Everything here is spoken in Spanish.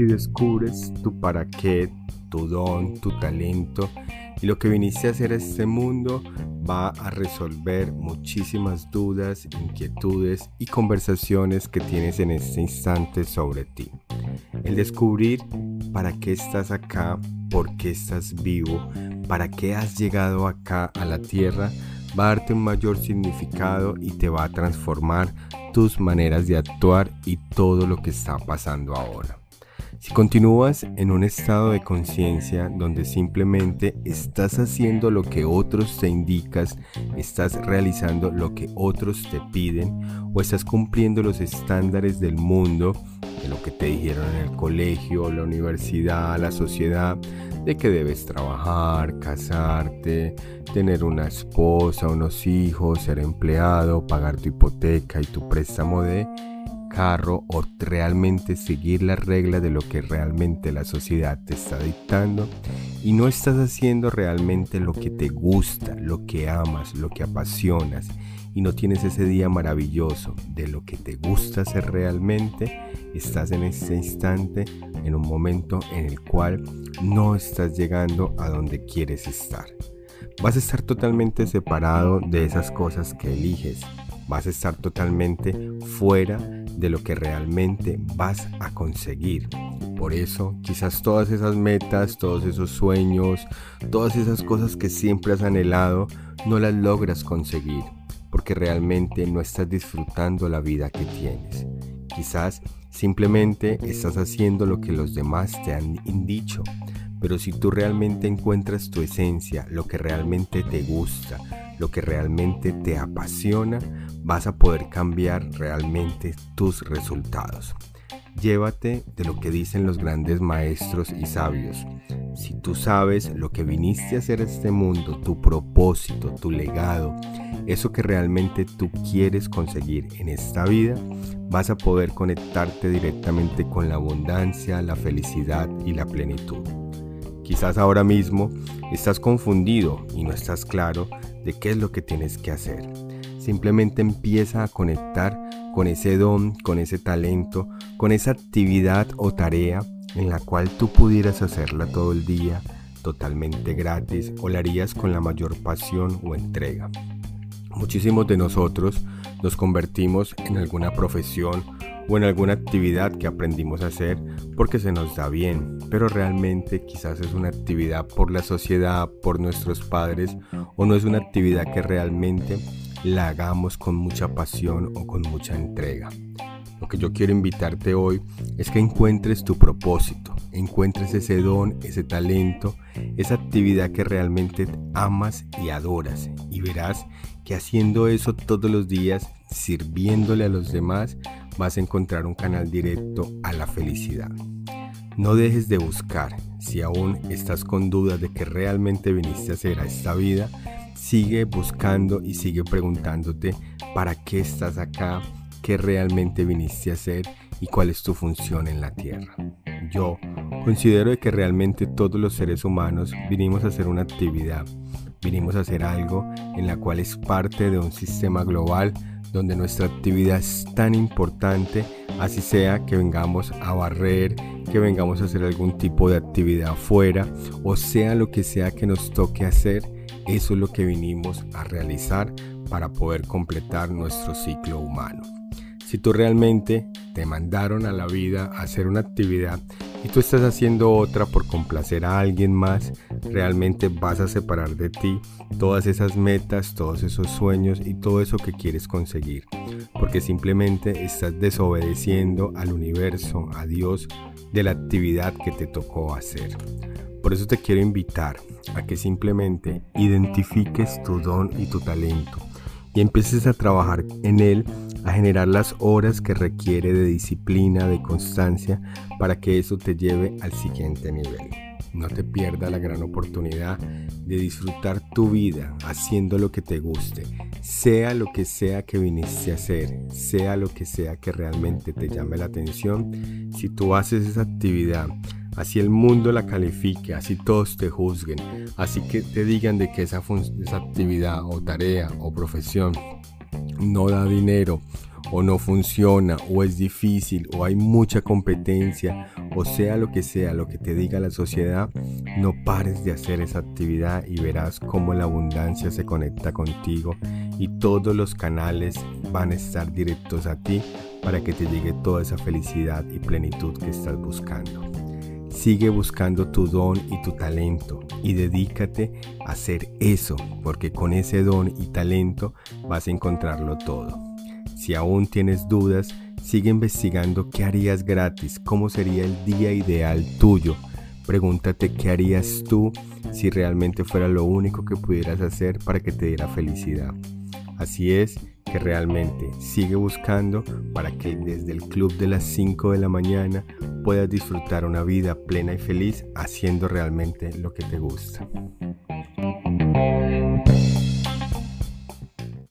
Si descubres tu para qué, tu don, tu talento y lo que viniste a hacer a este mundo va a resolver muchísimas dudas, inquietudes y conversaciones que tienes en este instante sobre ti. El descubrir para qué estás acá, por qué estás vivo, para qué has llegado acá a la tierra, va a darte un mayor significado y te va a transformar tus maneras de actuar y todo lo que está pasando ahora. Si continúas en un estado de conciencia donde simplemente estás haciendo lo que otros te indicas, estás realizando lo que otros te piden o estás cumpliendo los estándares del mundo, de lo que te dijeron en el colegio, la universidad, la sociedad, de que debes trabajar, casarte, tener una esposa, unos hijos, ser empleado, pagar tu hipoteca y tu préstamo de carro o realmente seguir las reglas de lo que realmente la sociedad te está dictando y no estás haciendo realmente lo que te gusta, lo que amas, lo que apasionas y no tienes ese día maravilloso de lo que te gusta hacer realmente, estás en ese instante, en un momento en el cual no estás llegando a donde quieres estar. Vas a estar totalmente separado de esas cosas que eliges. Vas a estar totalmente fuera de lo que realmente vas a conseguir. Por eso, quizás todas esas metas, todos esos sueños, todas esas cosas que siempre has anhelado, no las logras conseguir porque realmente no estás disfrutando la vida que tienes. Quizás simplemente estás haciendo lo que los demás te han dicho, pero si tú realmente encuentras tu esencia, lo que realmente te gusta, lo que realmente te apasiona, vas a poder cambiar realmente tus resultados. Llévate de lo que dicen los grandes maestros y sabios. Si tú sabes lo que viniste a hacer a este mundo, tu propósito, tu legado, eso que realmente tú quieres conseguir en esta vida, vas a poder conectarte directamente con la abundancia, la felicidad y la plenitud. Quizás ahora mismo estás confundido y no estás claro de qué es lo que tienes que hacer. Simplemente empieza a conectar con ese don, con ese talento, con esa actividad o tarea en la cual tú pudieras hacerla todo el día totalmente gratis o la harías con la mayor pasión o entrega. Muchísimos de nosotros nos convertimos en alguna profesión o en alguna actividad que aprendimos a hacer porque se nos da bien, pero realmente quizás es una actividad por la sociedad, por nuestros padres o no es una actividad que realmente la hagamos con mucha pasión o con mucha entrega. Lo que yo quiero invitarte hoy es que encuentres tu propósito, encuentres ese don, ese talento, esa actividad que realmente amas y adoras y verás que haciendo eso todos los días, sirviéndole a los demás, vas a encontrar un canal directo a la felicidad. No dejes de buscar, si aún estás con dudas de que realmente viniste a hacer a esta vida, sigue buscando y sigue preguntándote para qué estás acá, qué realmente viniste a hacer y cuál es tu función en la tierra. Yo considero que realmente todos los seres humanos vinimos a hacer una actividad, vinimos a hacer algo en la cual es parte de un sistema global donde nuestra actividad es tan importante, así sea que vengamos a barrer, que vengamos a hacer algún tipo de actividad afuera, o sea lo que sea que nos toque hacer, eso es lo que vinimos a realizar para poder completar nuestro ciclo humano. Si tú realmente te mandaron a la vida a hacer una actividad y tú estás haciendo otra por complacer a alguien más, realmente vas a separar de ti todas esas metas, todos esos sueños y todo eso que quieres conseguir, porque simplemente estás desobedeciendo al universo, a Dios, de la actividad que te tocó hacer. Por eso te quiero invitar a que simplemente identifiques tu don y tu talento y empieces a trabajar en él, a generar las horas que requiere de disciplina, de constancia, para que eso te lleve al siguiente nivel. No te pierdas la gran oportunidad de disfrutar tu vida haciendo lo que te guste, sea lo que sea que viniste a hacer, sea lo que sea que realmente te llame la atención. Si tú haces esa actividad, así el mundo la califique, así todos te juzguen, así que te digan de que esa, actividad o tarea o profesión no da dinero o no funciona o es difícil o hay mucha competencia o sea lo que sea lo que te diga la sociedad, no pares de hacer esa actividad y verás cómo la abundancia se conecta contigo y todos los canales van a estar directos a ti para que te llegue toda esa felicidad y plenitud que estás buscando. Sigue buscando tu don y tu talento y dedícate a hacer eso, porque con ese don y talento vas a encontrarlo todo. Si aún tienes dudas, sigue investigando qué harías gratis, cómo sería el día ideal tuyo. Pregúntate qué harías tú si realmente fuera lo único que pudieras hacer para que te diera felicidad. Así es que realmente sigue buscando para que desde el club de las 5 de la mañana puedas disfrutar una vida plena y feliz haciendo realmente lo que te gusta.